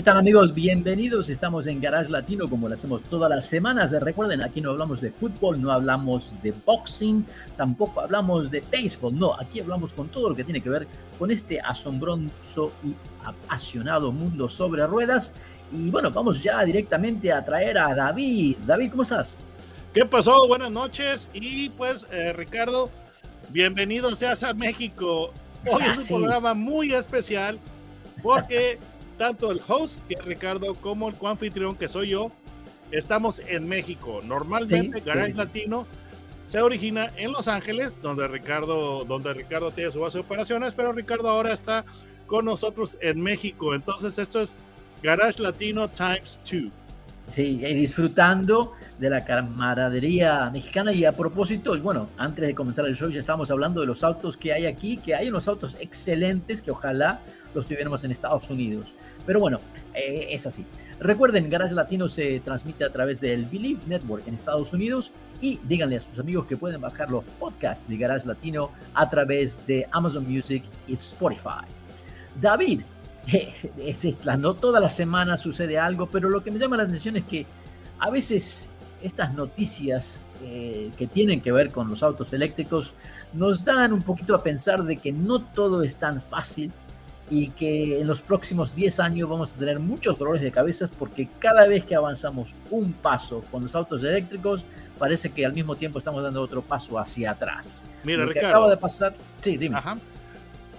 ¿Qué tal amigos? Bienvenidos. Estamos en Garage Latino como lo hacemos todas las semanas. Recuerden, aquí no hablamos de fútbol, no hablamos de boxing, tampoco hablamos de béisbol. No, aquí hablamos con todo lo que tiene que ver con este asombroso y apasionado mundo sobre ruedas. Y bueno, vamos ya directamente a traer a David. David, ¿cómo estás? ¿Qué pasó? Buenas noches. Y pues, eh, Ricardo, bienvenido seas a México. Hoy es un Sí. programa muy especial porque tanto el host, que es Ricardo, como el coanfitrión, que soy yo, estamos en México. Normalmente, Sí, Garage sí. Latino se origina en Los Ángeles, donde Ricardo, donde Ricardo tiene su base de operaciones, pero Ricardo ahora está con nosotros en México. Entonces, esto es Garage Latino Times 2. Sí, y disfrutando de la camaradería mexicana. Y a propósito, bueno, antes de comenzar el show ya estábamos hablando de los autos que hay aquí, que hay unos autos excelentes que ojalá los tuviéramos en Estados Unidos. Pero bueno, eh, es así. Recuerden, Garage Latino se transmite a través del Believe Network en Estados Unidos y díganle a sus amigos que pueden bajar los podcasts de Garage Latino a través de Amazon Music y Spotify. David, es, es la- no toda la semana sucede algo, pero lo que me llama la atención es que a veces estas noticias eh, que tienen que ver con los autos eléctricos nos dan un poquito a pensar de que no todo es tan fácil y que en los próximos 10 años vamos a tener muchos dolores de cabezas porque cada vez que avanzamos un paso con los autos eléctricos parece que al mismo tiempo estamos dando otro paso hacia atrás. Mira, Lo que Ricardo. acaba de pasar, sí, dime. Ajá.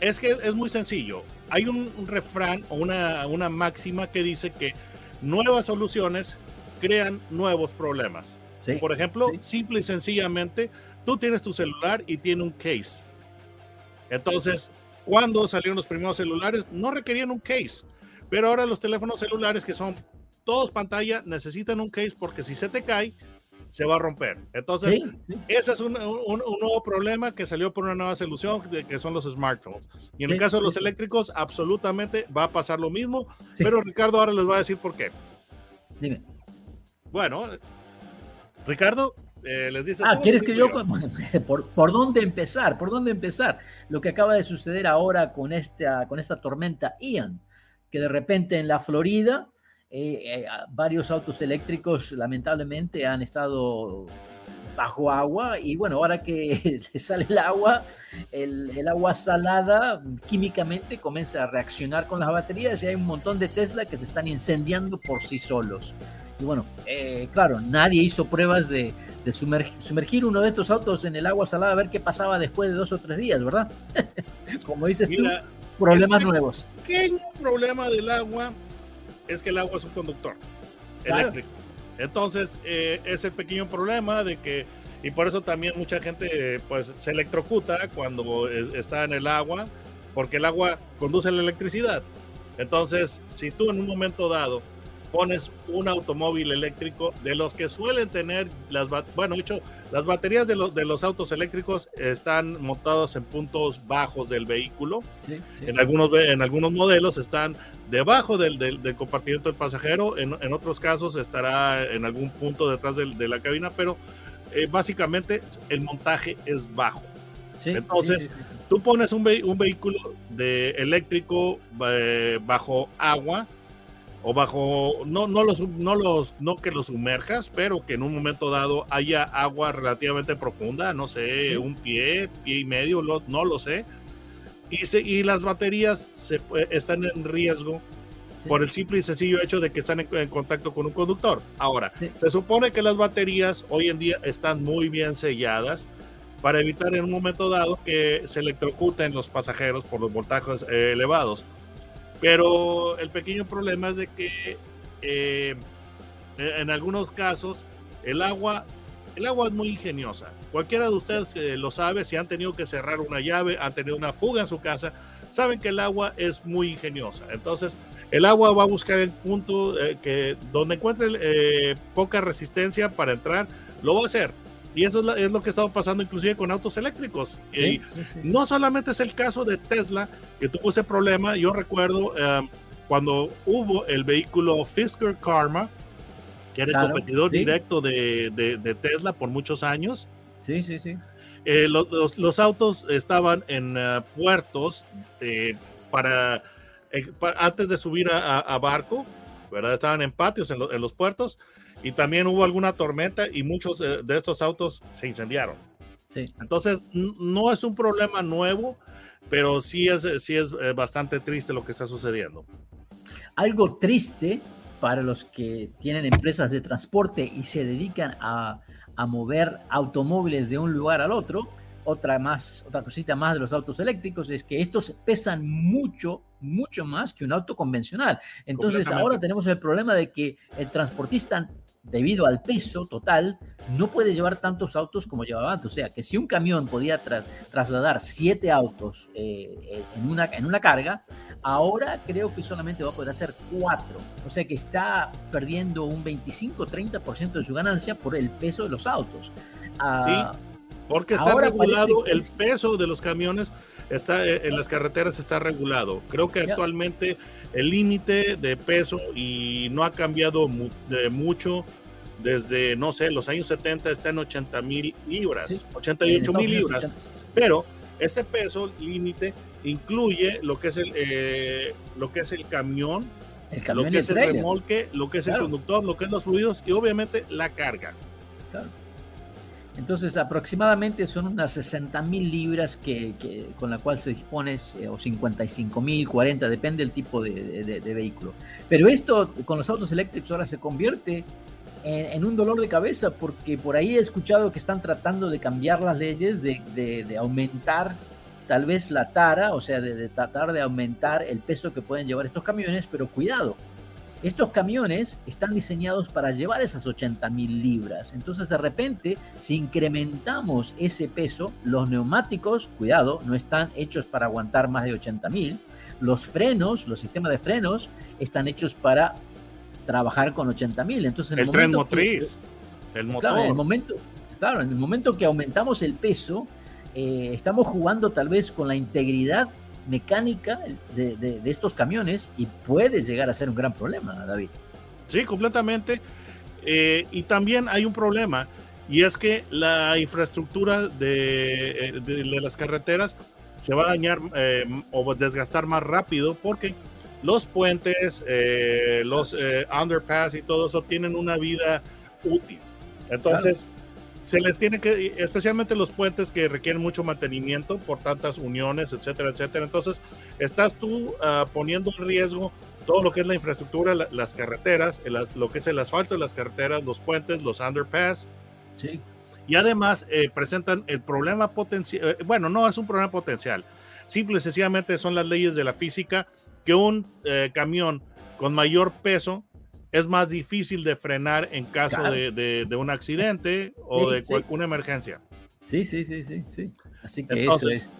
Es que es muy sencillo. Hay un, un refrán o una, una máxima que dice que nuevas soluciones crean nuevos problemas. Sí, Por ejemplo, sí. simple y sencillamente, tú tienes tu celular y tiene un case. Entonces, cuando salieron los primeros celulares, no requerían un case. Pero ahora los teléfonos celulares que son todos pantalla necesitan un case porque si se te cae, se va a romper. Entonces, Sí, sí. ese es un, un- un nuevo problema que salió por una nueva solución, de, que son los smartphones. Y en Sí, el caso de los eléctricos, absolutamente va a pasar lo mismo. Pero Ricardo ahora les va a decir por qué. Dime. Bueno, Ricardo, eh, les dice... Ah, ¿cómo ¿quieres que yo... ¿Por, ¿Por dónde empezar? ¿Por dónde empezar? Lo que acaba de suceder ahora con esta, con esta tormenta Ian, que de repente en la Florida eh, eh, varios autos eléctricos lamentablemente han estado bajo agua y bueno, ahora que le sale el agua, el, el agua salada químicamente comienza a reaccionar con las baterías y hay un montón de Tesla que se están incendiando por sí solos. Y bueno, eh, claro, nadie hizo pruebas de, de sumergir, sumergir uno de estos autos en el agua salada a ver qué pasaba después de dos o tres días, ¿verdad? Como dices Mira, tú, problemas el- nuevos. pequeño problema del agua es que el agua es un conductor Claro. eléctrico. Entonces, eh, ese pequeño problema de que, y por eso también mucha gente pues se electrocuta cuando es- está en el agua, porque el agua conduce la electricidad. Entonces, si tú en un momento dado pones un automóvil eléctrico de los que suelen tener las bueno de hecho las baterías de los de los autos eléctricos están montados en puntos bajos del vehículo Sí, sí, en sí. algunos, en algunos modelos están debajo del, del- del compartimiento del pasajero, en, en otros casos estará en algún punto detrás de, la cabina, pero eh, básicamente el montaje es bajo. Entonces. Tú pones un, ve- un vehículo de eléctrico eh, bajo agua o bajo, no, no, los, no, los, no que lo sumerjas, pero que en un momento dado haya agua relativamente profunda, no sé, Sí. un pie, pie y medio, lo- no lo sé. Y, se- y las baterías se, pu- están en riesgo Sí. por el simple y sencillo hecho de que están en, en contacto con un conductor. Ahora, Sí. se supone que las baterías hoy en día están muy bien selladas para evitar en un momento dado que se electrocuten los pasajeros por los voltajes eh, elevados. Pero el pequeño problema es de que eh, en algunos casos el agua, el agua es muy ingeniosa. Cualquiera de ustedes lo sabe, si han tenido que cerrar una llave, han tenido una fuga en su casa, saben que el agua es muy ingeniosa. Entonces, el agua va a buscar el punto eh, que donde encuentre eh, poca resistencia para entrar, lo va a hacer. Y eso es, la- es lo que está pasando inclusive con autos eléctricos. Sí, Y sí, sí, sí. no solamente es el caso de Tesla que tuvo ese problema, yo recuerdo eh, cuando hubo el vehículo Fisker Karma, que era el competidor directo de, de- de Tesla por muchos años. Sí, sí, sí. Eh, los, los- los autos estaban en eh, puertos eh, para, pa- antes de subir a, a- a barco, ¿verdad? Estaban en patios en, lo- en los puertos y también hubo alguna tormenta y muchos de estos autos se incendiaron. sí. Entonces, no es un problema nuevo, pero sí es, sí es eh, bastante triste lo que está sucediendo. Algo triste para los que tienen empresas de transporte y se dedican a, a mover automóviles de un lugar al otro. Otra, más, otra cosita más de los autos eléctricos es que estos pesan mucho, mucho más que un auto convencional. Entonces ahora tenemos el problema de que el transportista, debido al peso total, no puede llevar tantos autos como llevaba antes. O sea, que si un camión podía tra- trasladar siete autos eh, eh, en, una, en una carga, ahora creo que solamente va a poder hacer cuatro. O sea que está perdiendo un 25-30% de su ganancia por el peso de los autos. Ah, Porque está regulado, el es- peso de los camiones está eh, en las carreteras está regulado. Creo que Ya. El límite de peso y no ha cambiado mu- de mucho desde, no sé, los años 70 está en 80 mil libras, Sí. en 88 Estados mil libras. 80. Pero ese peso límite incluye lo que es el, eh, lo que es el camión, el lo camión que es el trailer. remolque, lo que es Claro. el conductor, lo que es los fluidos y obviamente la carga. Claro. Entonces, aproximadamente son unas 60 mil libras que, que- con la cual se dispone, eh, o 55 mil, 40, depende del tipo de, de- de- vehículo. Pero esto con los autos eléctricos ahora se convierte en, en un dolor de cabeza, porque por ahí he escuchado que están tratando de cambiar las leyes, de, de- aumentar tal vez la tara, o sea, de tratar de aumentar el peso que pueden llevar estos camiones, pero cuidado, estos camiones están diseñados para llevar esas 80 mil libras. Entonces, de repente, si incrementamos ese peso, los neumáticos, cuidado, no están hechos para aguantar más de 80 mil. Los frenos, los sistemas de frenos, están hechos para trabajar con 80 mil. Entonces, en El tren momento que- motriz, el motor. Claro, en el momento, claro, en el momento que aumentamos el peso, eh, estamos jugando tal vez con la integridad mecánica de, de- de estos camiones y puede llegar a ser un gran problema, David. Sí, completamente. Eh, y también hay un problema, y es que la infraestructura de, eh, de- de las carreteras se va a dañar eh, o desgastar más rápido porque los puentes, eh, los underpass y todo eso tienen una vida útil. Entonces, se les tiene que, especialmente los puentes que requieren mucho mantenimiento por tantas uniones, etcétera, etcétera. Entonces, estás tú ah, poniendo en riesgo todo lo que es la infraestructura, la- las carreteras, el- lo que es el asfalto de las carreteras, los puentes, los underpass, Sí, y además eh, presentan el problema potencial, bueno, no es un problema potencial, simple y sencillamente son las leyes de la física que un eh, camión con mayor peso es más difícil de frenar en caso Claro. de, de- de un accidente o Sí, de sí. una emergencia. sí, sí, sí, sí. sí. Así que Entonces, eso es.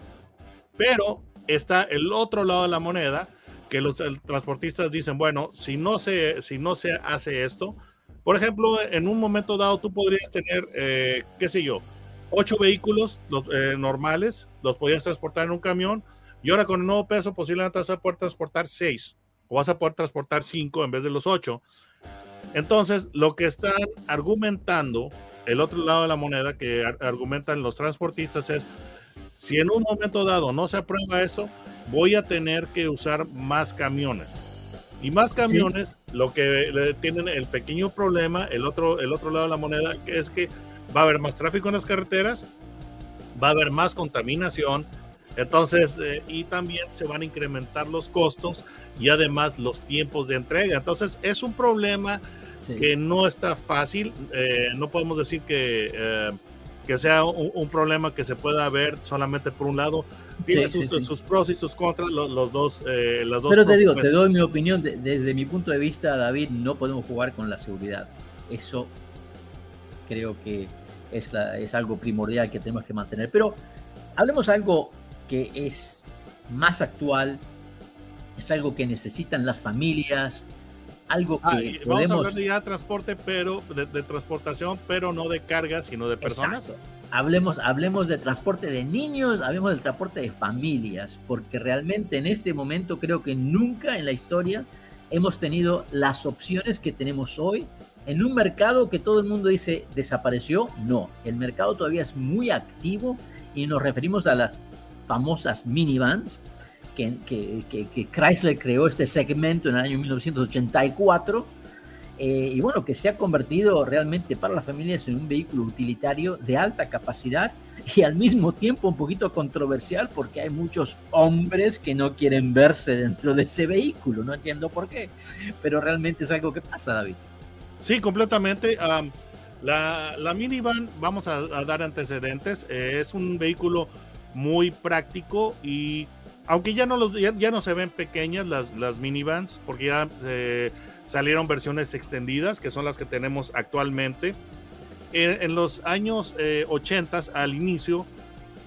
Pero está el otro lado de la moneda, que los transportistas dicen, bueno, si no, se, si no se hace esto, por ejemplo, en un momento dado tú podrías tener, eh, qué sé yo, ocho vehículos los, eh, normales, los podrías transportar en un camión, y ahora con el nuevo peso posiblemente vas a poder transportar seis, o vas a poder transportar cinco en vez de los ocho. Entonces, lo que están argumentando, el otro lado de la moneda que ar- argumentan los transportistas es, si en un momento dado no se aprueba esto, voy a tener que usar más camiones. Y más camiones, lo que le tienen el pequeño problema, el otro, el otro lado de la moneda, es que va a haber más tráfico en las carreteras, va a haber más contaminación, entonces, eh, y también se van a incrementar los costos y además los tiempos de entrega. Entonces, es un problema Sí. que no está fácil. eh, no podemos decir que, eh, que sea un, un problema que se pueda ver solamente por un lado. Tiene Sí, sus, sí, sí. sus pros y sus contras, los, los dos. eh, las dos Pero te digo, te doy mi opinión. de- desde mi punto de vista, David, no podemos jugar con la seguridad. Eso creo que es, la- es algo primordial que tenemos que mantener. Pero hablemos algo que es más actual, es algo que necesitan las familias, algo Ah, que y vamos a podemos... hablar de ya transporte, pero de, de transportación, pero no de carga, sino de personas. Exacto. Hablemos, hablemos de transporte de niños, hablemos del transporte de familias, porque realmente en este momento creo que nunca en la historia hemos tenido las opciones que tenemos hoy en un mercado que todo el mundo dice desapareció. No, el mercado todavía es muy activo y nos referimos a las famosas minivans que, que, que, que Chrysler creó este segmento en el año 1984 eh, y bueno, que se ha convertido realmente para las familias en un vehículo utilitario de alta capacidad y al mismo tiempo un poquito controversial porque hay muchos hombres que no quieren verse dentro de ese vehículo, no entiendo por qué, pero realmente es algo que pasa, David. Sí, completamente. Um, la, la, minivan, vamos a, a dar antecedentes, eh, es un vehículo muy práctico y aunque ya no, los, ya, no se ven pequeñas las, las minivans, porque ya eh, salieron versiones extendidas, que son las que tenemos actualmente. En, los años eh, 80, al inicio,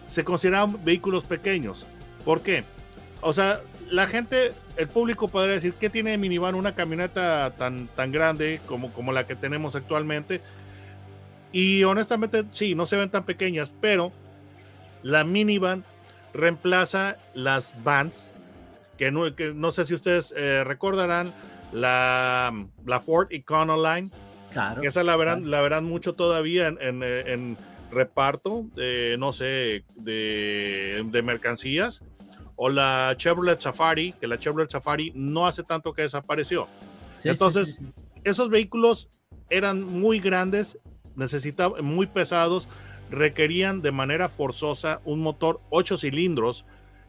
se consideraban vehículos pequeños. ¿Por qué? O sea, la gente, el público podría decir, ¿qué tiene minivan una camioneta tan, tan grande como, como la que tenemos actualmente? Y honestamente, sí, no se ven tan pequeñas, pero la minivan reemplaza las vans, que no, que no sé si ustedes eh, recordarán, la, la, Ford Econoline. Claro. Esa la verán, claro. la verán mucho todavía en, en, en reparto, eh, no sé, de, de, mercancías. O la Chevrolet Safari, que la Chevrolet Safari no hace tanto que desapareció. Sí, Entonces, sí, sí, esos vehículos eran muy grandes, necesitaban, muy pesados, requerían de manera forzosa un motor 8 cilindros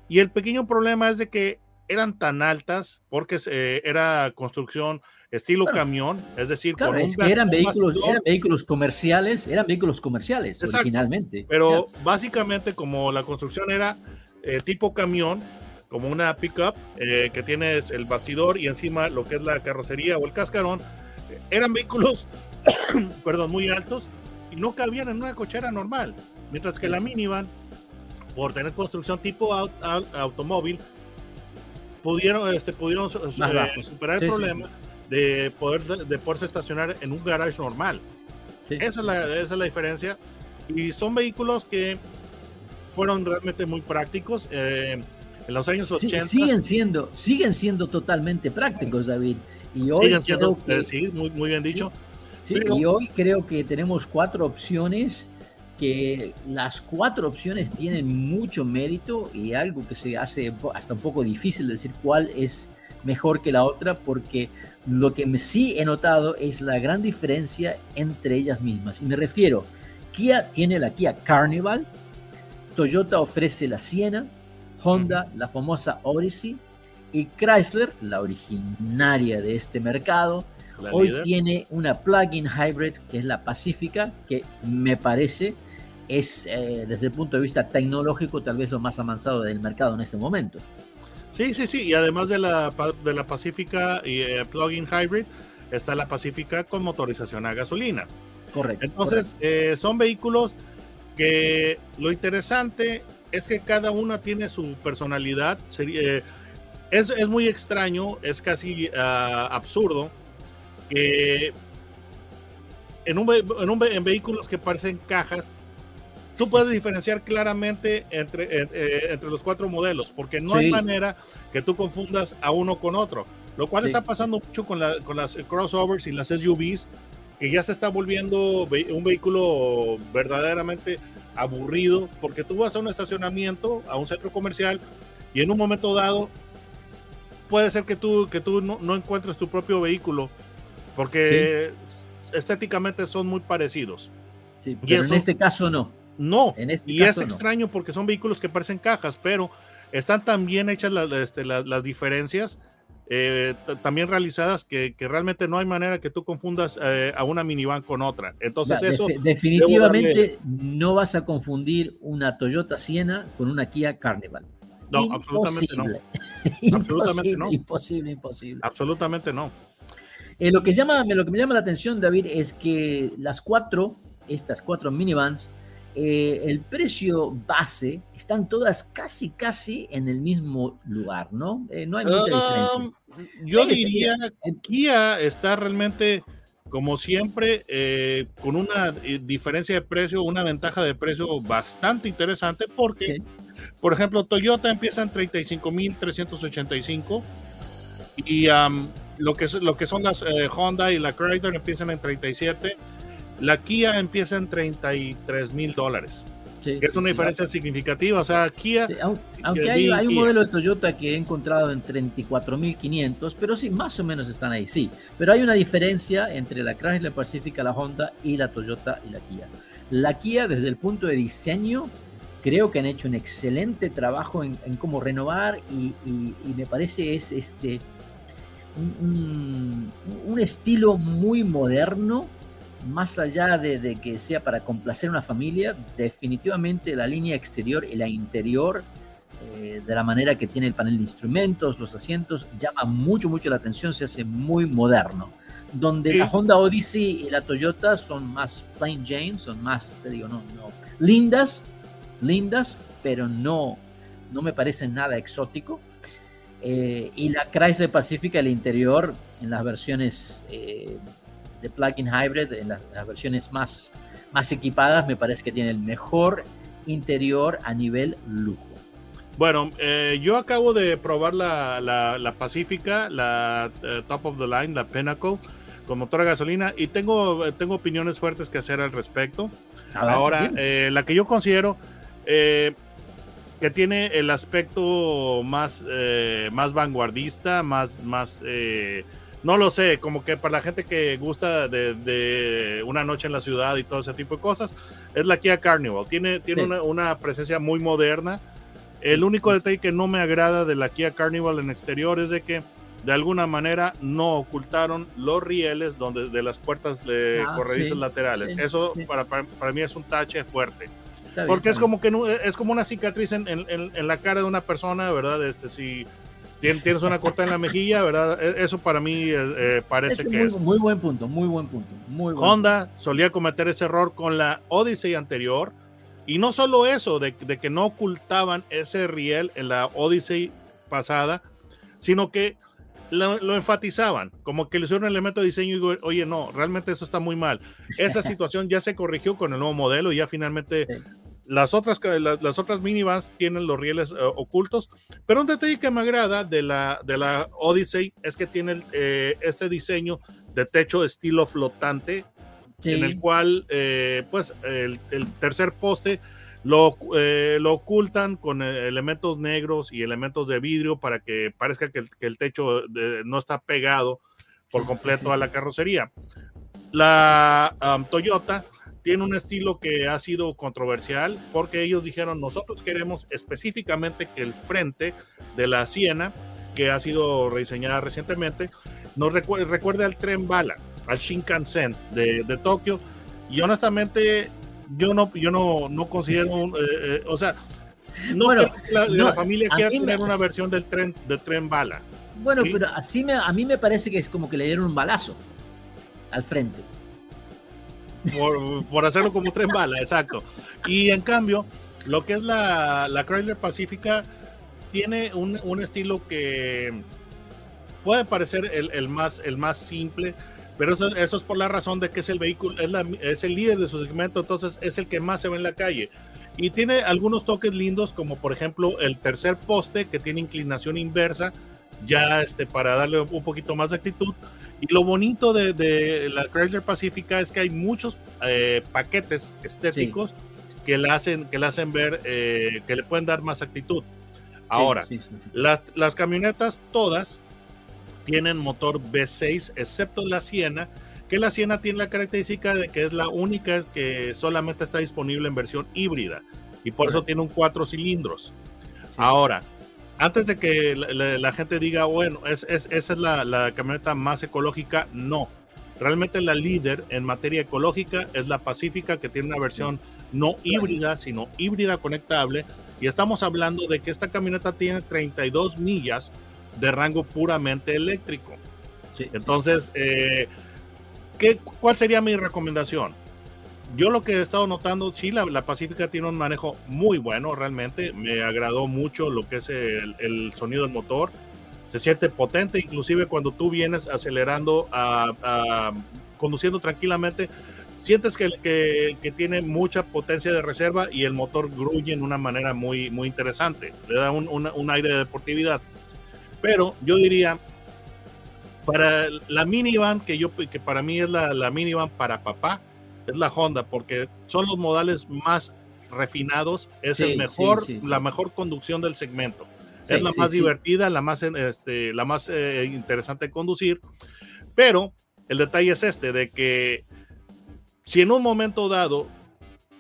y el pequeño problema es de que eran tan altas porque eh, era construcción estilo bueno, camión, es decir, claro, con un es que eran vehículos, eran vehículos comerciales, eran vehículos comerciales Exacto. originalmente. Pero básicamente como la construcción era eh, tipo camión, como una pickup eh, que tienes el bastidor y encima lo que es la carrocería o el cascarón, eran vehículos, perdón, muy altos no cabían en una cochera normal, mientras que la minivan, por tener construcción tipo aut aut automóvil, pudieron, este, pudieron eh, superar el sí, problema sí. de poder de poderse estacionar en un garage normal. Sí. Esa, es la, esa es la diferencia. Y son vehículos que fueron realmente muy prácticos. Eh, en los años 80. siguen siendo, siguen siendo totalmente prácticos, David. Y hoy siguen siendo, que, eh, sí, muy, muy bien dicho. Sí, pero... Y hoy creo que tenemos cuatro opciones que las cuatro opciones tienen mucho mérito y algo que se hace hasta un poco difícil decir cuál es mejor que la otra porque lo que sí he notado es la gran diferencia entre ellas mismas. Y me refiero Kia tiene la Kia Carnival Toyota ofrece la Siena Honda la famosa Odyssey y Chrysler la originaria de este mercado la hoy líder. tiene una plug-in hybrid que es la Pacífica que me parece es eh, desde el punto de vista tecnológico tal vez lo más avanzado del mercado en este momento. Sí, sí, sí, y además de la, de la Pacífica y eh, plug-in hybrid, está la Pacífica con motorización a gasolina. Correcto. Entonces, correcto. Eh, son vehículos que lo interesante es que cada una tiene su personalidad. Sería, es, es, muy extraño, es casi uh, absurdo que en, un, en, un, en vehículos que parecen cajas tú puedes diferenciar claramente entre, eh, entre los cuatro modelos, porque no sí. hay manera que tú confundas a uno con otro. Lo cual sí. está pasando mucho con, la, con, las crossovers y las SUVs, que ya se está volviendo un vehículo verdaderamente aburrido, porque tú vas a un estacionamiento, a un centro comercial, y en un momento dado puede ser que tú, que tú no, no encuentres tu propio vehículo, porque sí. estéticamente son muy parecidos. Sí, pero eso, en este caso no. No, este y es extraño no. porque son vehículos que parecen cajas, pero están tan bien hechas las, este, las, las diferencias, eh, también realizadas, que, que, realmente no hay manera que tú confundas eh, a una minivan con otra. Entonces, ya, eso. De, definitivamente no vas a confundir una Toyota Siena con una Kia Carnival. No, absolutamente no. imposible, absolutamente no. Imposible, imposible. Absolutamente no. Eh, lo, que llama, lo que me llama la atención, David, es que las cuatro, estas cuatro minivans, eh, el precio base están todas casi, casi en el mismo lugar, ¿no? Eh, no hay mucha diferencia. Um, yo diría que Kia está realmente, como siempre, eh, con una diferencia de precio, una ventaja de precio bastante interesante porque, por ejemplo, Toyota empieza en 35.385 y um, lo, que, lo que son las Honda y la Chrysler empiezan en 37 la Kia empieza en 33 mil dólares. que es una diferencia significativa. O sea, Kia. aunque hay, un modelo de Toyota que he encontrado en 34.500, pero sí, más o menos están ahí, sí. Pero hay una diferencia entre la Chrysler Pacifica, la Honda y la Toyota y la Kia. La Kia, desde el punto de diseño, creo que han hecho un excelente trabajo en, cómo renovar y, me parece es este un, un estilo muy moderno más allá de, que sea para complacer a una familia, definitivamente la línea exterior y la interior, eh, de la manera que tiene el panel de instrumentos, los asientos, llama mucho, mucho la atención, se hace muy moderno. Donde la Honda Odyssey y la Toyota son más plain Jane, son más, te digo, no, no, lindas, lindas, pero no, no me parecen nada exótico. Eh, y la Chrysler Pacifica, el interior, en las versiones eh, de plug-in hybrid en las, versiones más, más equipadas me parece que tiene el mejor interior a nivel lujo. Bueno, eh, yo acabo de probar la, la, la Pacífica, la Top of the Line, la Pinnacle, con motor a gasolina y tengo, tengo opiniones fuertes que hacer al respecto. Ahora, la que yo considero que tiene el aspecto más, más vanguardista, más, más no lo sé, como que para la gente que gusta de, una noche en la ciudad y todo ese tipo de cosas, es la Kia Carnival. Tiene, tiene una, presencia muy moderna. El único detalle que no me agrada de la Kia Carnival en exterior es de que de alguna manera no ocultaron los rieles donde, de las puertas de ah, corredizas laterales. Eso Para, para, mí es un tache fuerte. Porque es como que es como una cicatriz en, en, la cara de una persona, ¿verdad? Este, si tienes una corta en la mejilla, ¿verdad? E, eso para mí eh, eh, parece que muy, es. Muy buen punto, muy buen punto. Muy Honda solía cometer ese error con la Odyssey anterior. Y no solo eso, de, que no ocultaban ese riel en la Odyssey pasada, sino que lo, enfatizaban, como que le hicieron un elemento de diseño y digo, oye, no, realmente eso está muy mal. Esa situación ya se corrigió con el nuevo modelo y ya finalmente las otras, las, otras minivans tienen los rieles eh, ocultos, pero un detalle que me agrada de la, de la Odyssey es que tiene eh, este diseño de techo estilo flotante, en el cual eh, pues el, tercer poste lo, lo ocultan con elementos negros y elementos de vidrio para que parezca que el, techo no está pegado por completo a la carrocería. La um, Toyota tiene un estilo que ha sido controversial porque ellos dijeron, nosotros queremos específicamente que el frente de la Siena, que ha sido rediseñada recientemente, nos recuerde, al tren bala, al Shinkansen de, de Tokio. Y honestamente, yo no, yo no, no considero, eh, eh, o sea, no bueno, la, la familia quiera tener una versión del tren, del tren bala. Bueno, pero así me, a mí me parece que es como que le dieron un balazo al frente por, hacerlo como tren bala, exacto. Y en cambio, lo que es la, la Chrysler Pacifica tiene un, un estilo que puede parecer el, el, más, el más simple, pero eso, eso, es por la razón de que es el vehículo, es, la, es el líder de su segmento, entonces es el que más se ve en la calle. Y tiene algunos toques lindos, como por ejemplo el tercer poste que tiene inclinación inversa, ya este, para darle un poquito más de actitud. Y lo bonito de, la Chrysler Pacifica es que hay muchos eh, paquetes estéticos que la hacen, que le hacen ver, eh, que le pueden dar más actitud. Ahora, las, las, camionetas todas tienen motor V6, excepto la Siena, que la Siena tiene la característica de que es la única que solamente está disponible en versión híbrida y por eso tiene un cuatro cilindros. Ahora, antes de que la, gente diga, bueno, es, esa es la, camioneta más ecológica, no. Realmente la líder en materia ecológica es la Pacífica, que tiene una versión no híbrida, sino híbrida conectable. Y estamos hablando de que esta camioneta tiene 32 millas de rango puramente eléctrico. Entonces, eh, ¿qué, ¿cuál sería mi recomendación? Yo lo que he estado notando, sí, la, la Pacífica tiene un manejo muy bueno, realmente. Me agradó mucho lo que es el, el sonido del motor. Se siente potente, inclusive cuando tú vienes acelerando, a, a, conduciendo tranquilamente, sientes que, que, tiene mucha potencia de reserva y el motor gruye en una manera muy, muy interesante. Le da un, un, un aire de deportividad. Pero yo diría, para la minivan, que, yo, que para mí es la, la minivan para papá, es la Honda, porque son los modales más refinados, es sí, el mejor, sí, sí, la mejor conducción del segmento. es la más divertida, la más, este, la más eh, interesante de conducir, pero el detalle es este, de que si en un momento dado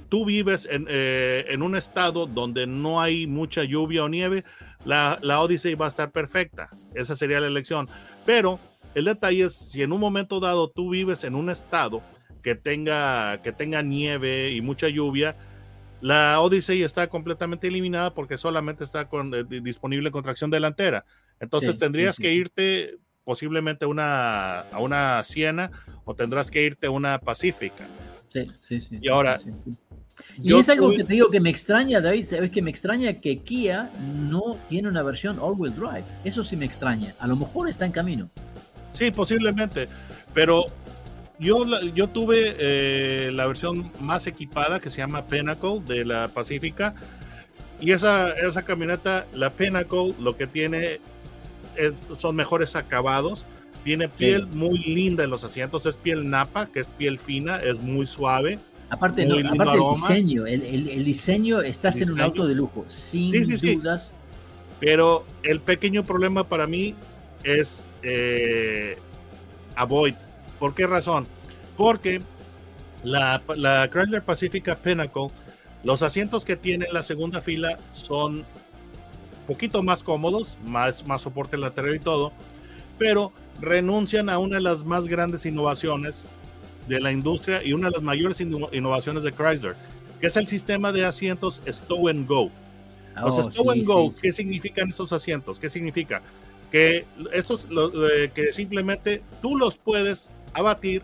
tú vives en, eh, en un estado donde no hay mucha lluvia o nieve, la, la Odyssey va a estar perfecta. Esa sería la elección. Pero el detalle es, si en un momento dado tú vives en un estado que tenga, que tenga nieve y mucha lluvia, la Odyssey está completamente eliminada porque solamente está con, eh, disponible con tracción delantera. Entonces sí, tendrías sí, sí. que irte posiblemente una, a una Siena o tendrás que irte a una Pacífica. Sí, sí, sí. Y ahora... Y es algo que te digo que me extraña, David, sabes que me extraña que Kia no tiene una versión all-wheel drive. Eso sí me extraña. A lo mejor está en camino. Sí, posiblemente. Pero yo, yo tuve eh, la versión más equipada que se llama Pinnacle de la Pacífica. Y esa, esa camioneta, la Pinnacle, lo que tiene es, son mejores acabados. Tiene piel sí. muy linda en los asientos. Es piel napa, que es piel fina, es muy suave. Aparte, no, aparte el diseño, el, el, el, diseño, estás ¿Diseño? en un auto de lujo, sin sí, sí, dudas. Pero el pequeño problema para mí es eh, Avoid ¿Por qué razón? Porque la, la Chrysler Pacifica Pinnacle, los asientos que tiene en la segunda fila son poquito más cómodos, más, más soporte lateral y todo, pero renuncian a una de las más grandes innovaciones de la industria y una de las mayores innovaciones de Chrysler, que es el sistema de asientos Stow and Go. Los oh, Stow sí, and Go, sí, ¿qué sí. significan estos asientos? ¿Qué significa? Que estos, lo, eh, que simplemente tú los puedes abatir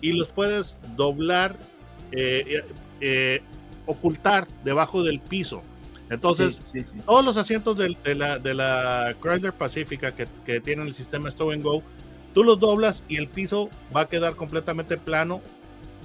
y los puedes doblar, eh, eh, ocultar debajo del piso. Entonces, sí, sí, sí. todos los asientos de, de, la, de la Chrysler Pacifica que, que, tienen el sistema Stow and Go, tú los doblas y el piso va a quedar completamente plano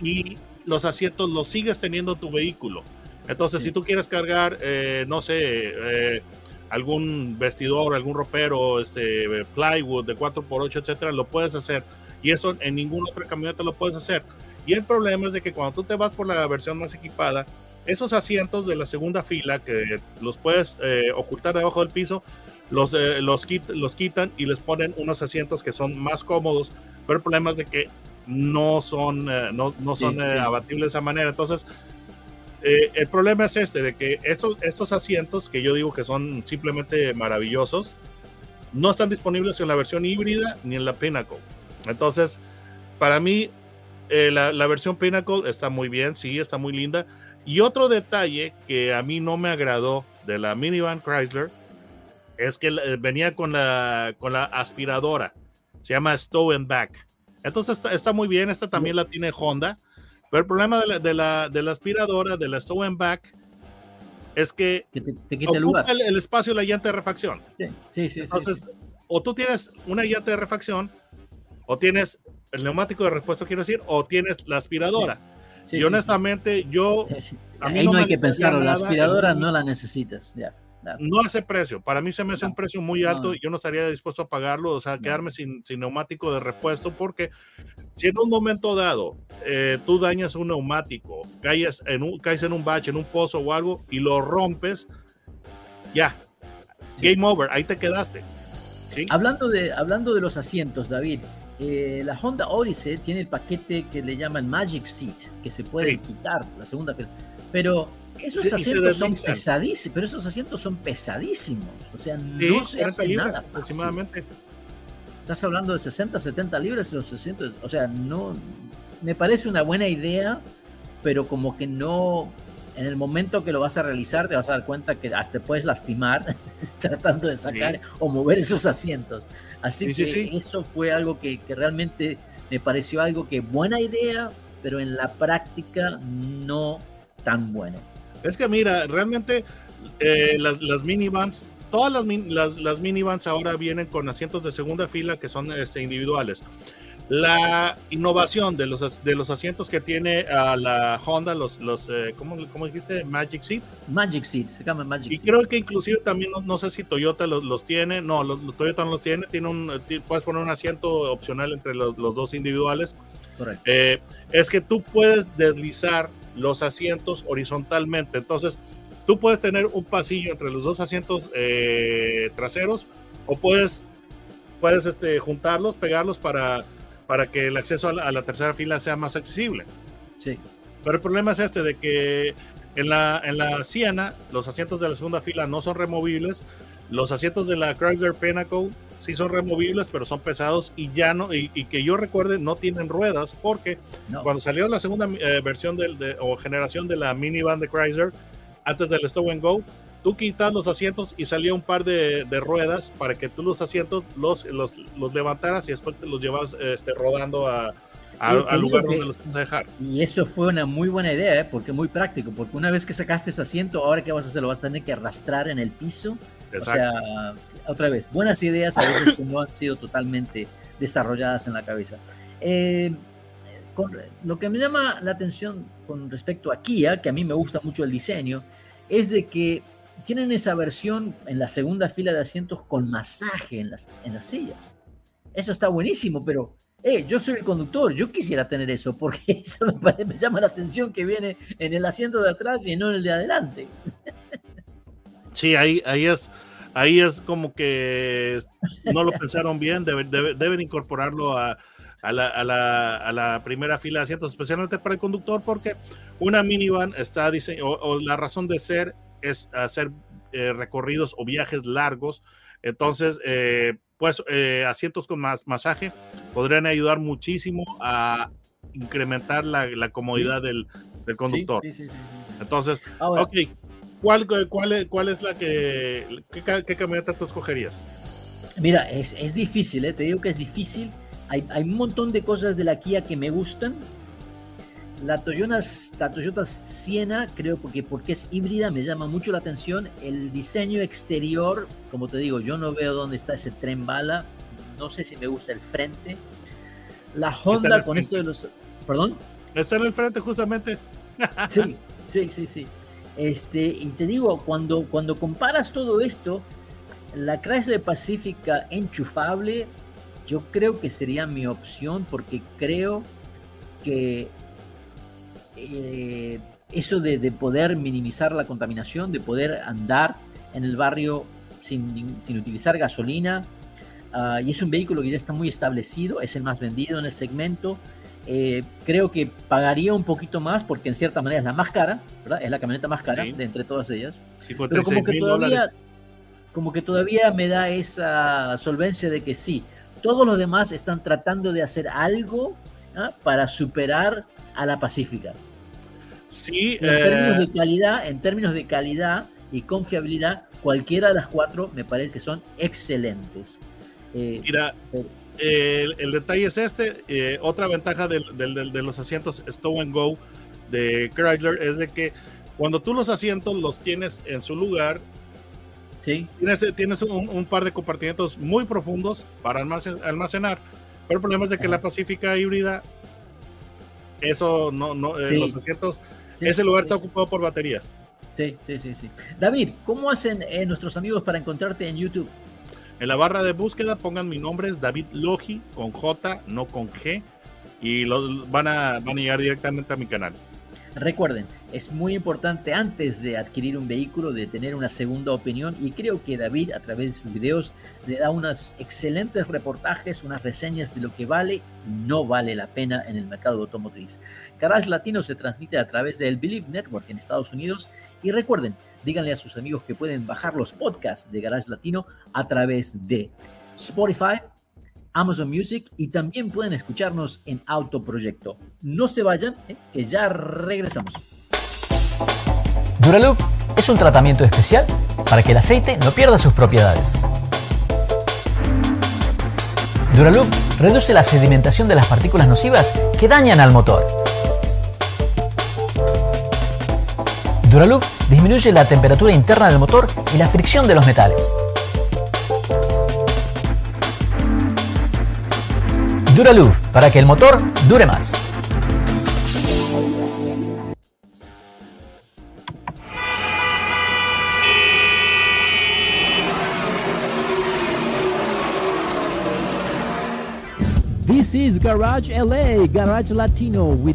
y los asientos los sigues teniendo tu vehículo. Entonces, si tú quieres cargar, eh, no sé, eh, algún vestidor, algún ropero, este, plywood de 4x8, etcétera, lo puedes hacer y eso en ninguna otra camioneta lo puedes hacer. Y el problema es de que cuando tú te vas por la versión más equipada, esos asientos de la segunda fila que los puedes eh, ocultar debajo del piso, los, eh, los, quit los, quitan y les ponen unos asientos que son más cómodos, pero el problema es de que no son, eh, no, no, son sí, sí. abatibles de esa manera. Entonces, el problema es este, de que estos, estos asientos, que yo digo que son simplemente maravillosos, no están disponibles en la versión híbrida ni en la Pinnacle. Entonces, para mí, eh, la, la, versión Pinnacle está muy bien, sí, está muy linda. Y otro detalle que a mí no me agradó de la minivan Chrysler es que eh, venía con la, con la aspiradora. Se llama Stow and Back. Entonces está, está muy bien, esta también la tiene Honda. Pero el problema de la, de la, de la aspiradora, de la Stow and Back, es que, que te, te quita el, lugar. El, el, espacio de la llanta de refacción. Sí, sí, sí. Entonces, sí, sí. o tú tienes una llanta de refacción o tienes el neumático de repuesto, quiero decir, o tienes la aspiradora. Sí, y sí, honestamente, sí. yo. A mí Ahí no, no hay que pensarlo, la aspiradora no la necesitas. Ya, ya. No hace precio. Para mí se me hace no, un precio muy alto y yo no estaría dispuesto a pagarlo, o sea, quedarme sin, sin, neumático de repuesto, porque si en un momento dado eh, tú dañas un neumático, caes en, un, caes en un bache, en un pozo o algo y lo rompes, ya. Game over, ahí te quedaste. ¿Sí? Hablando, de, hablando de los asientos, David, eh, la Honda Odyssey tiene el paquete que le llaman Magic Seat, que se puede sí. quitar, la segunda, pero esos sí, asientos son pesadísimos, pero esos asientos son pesadísimos, o sea, sí, no se hace nada aproximadamente. Estás hablando de 60, 70 libras esos asientos, o sea, no, me parece una buena idea, pero como que no, en el momento que lo vas a realizar te vas a dar cuenta que te puedes lastimar tratando de sacar sí. o mover esos asientos. Así sí, que sí, eso fue algo que, que, realmente me pareció algo que buena idea, pero en la práctica no tan bueno. Es que mira, realmente eh, las, las minivans, todas las, las, las, minivans ahora vienen con asientos de segunda fila que son este, individuales. La innovación de los, de los asientos que tiene a la Honda, los, los eh, ¿cómo, ¿cómo, dijiste? Magic Seat. Magic Seat, se llama Magic Y creo que inclusive también, no, no sé si Toyota los, los tiene, no, los, los, Toyota no los tiene, tiene un, puedes poner un asiento opcional entre los, los dos individuales. Correcto. Eh, es que tú puedes deslizar los asientos horizontalmente, entonces tú puedes tener un pasillo entre los dos asientos eh, traseros o puedes, puedes este, juntarlos, pegarlos para para que el acceso a la, a la, tercera fila sea más accesible. Sí. Pero el problema es este, de que en la, en la Siena los asientos de la segunda fila no son removibles, los asientos de la Chrysler Pinnacle sí son removibles, pero son pesados y ya no, y, y que yo recuerde, no tienen ruedas, porque no. cuando salió la segunda eh, versión del, de, o generación de la minivan de Chrysler, antes del Stop and Go, tú quitas los asientos y salía un par de, de, ruedas para que tú los asientos los, los, los levantaras y después te los llevas este, rodando a, a, al lugar donde los vas a dejar. Y eso fue una muy buena idea, ¿eh? porque muy práctico, porque una vez que sacaste ese asiento, ahora qué vas a hacer, lo vas a tener que arrastrar en el piso. Exacto. O sea, otra vez, buenas ideas a veces que no han sido totalmente desarrolladas en la cabeza. Eh, con, lo que me llama la atención con respecto a Kia, que a mí me gusta mucho el diseño, es de que tienen esa versión en la segunda fila de asientos con masaje en las, en las sillas. Eso está buenísimo, pero eh, yo soy el conductor, yo quisiera tener eso, porque eso me, parece, me, llama la atención que viene en el asiento de atrás y no en el de adelante. Sí, ahí, ahí, es, ahí es como que no lo pensaron bien, deben, deben, deben incorporarlo a, a, la, a, la, a, la, primera fila de asientos, especialmente para el conductor, porque una minivan está diseñada, o, o la razón de ser es hacer eh, recorridos o viajes largos. Entonces, eh, pues eh, asientos con más masaje podrían ayudar muchísimo a incrementar la, la comodidad sí. del, del, conductor. Sí, sí, Entonces, Ahora, ok, ¿cuál, cuál, ¿cuál es la que, qué, qué camioneta tú escogerías? Mira, es, es difícil, te digo que es difícil. Hay, hay, un montón de cosas de la Kia que me gustan, la Toyota, la Toyota Siena, creo porque, porque es híbrida, me llama mucho la atención. El diseño exterior, como te digo, yo no veo dónde está ese tren bala. No sé si me gusta el frente. La Honda con esto de los. ¿Perdón? Está en el frente, justamente. sí, sí, sí, sí. Este, y te digo, cuando, cuando comparas todo esto, la Chrysler Pacifica enchufable, yo creo que sería mi opción porque creo que eh, eso de, de, poder minimizar la contaminación, de poder andar en el barrio sin, sin utilizar gasolina. Uh, y es un vehículo que ya está muy establecido, es el más vendido en el segmento. Eh, creo que pagaría un poquito más porque en cierta manera es la más cara, ¿verdad? Es la camioneta más cara sí. de entre todas ellas. Pero como que todavía, como que todavía me da esa solvencia de que sí, todos los demás están tratando de hacer algo ¿ah? para superar a la Pacífica. Sí, en eh... términos de calidad, en términos de calidad y confiabilidad, cualquiera de las cuatro me parece que son excelentes. Eh, Mira, el, el, detalle es este. Eh, otra ventaja de, de, de, de, los asientos Stow and Go de Chrysler es de que cuando tú los asientos los tienes en su lugar, sí. tienes, tienes un, un par de compartimentos muy profundos para almacenar. Pero el problema es de que la Pacífica híbrida eso no, no eh, sí. los asientos, sí, ese lugar está ocupado por baterías. Sí, sí, sí, sí. David, ¿cómo hacen eh, nuestros amigos para encontrarte en YouTube? En la barra de búsqueda pongan mi nombre, es David Logi, con J, no con G, y los, van, a, van a llegar directamente a mi canal. Recuerden, es muy importante antes de adquirir un vehículo de tener una segunda opinión y creo que David a través de sus videos le da unos excelentes reportajes, unas reseñas de lo que vale y no vale la pena en el mercado automotriz. Garage Latino se transmite a través del Believe Network en Estados Unidos y recuerden, díganle a sus amigos que pueden bajar los podcasts de Garage Latino a través de Spotify, Amazon Music y también pueden escucharnos en Autoproyecto. No se vayan, ¿eh? que ya regresamos. Duraloop es un tratamiento especial para que el aceite no pierda sus propiedades. Duraloop reduce la sedimentación de las partículas nocivas que dañan al motor. Duraloop disminuye la temperatura interna del motor y la fricción de los metales. Duraloop, para que el motor dure más. This is Garage LA, Garage Latino with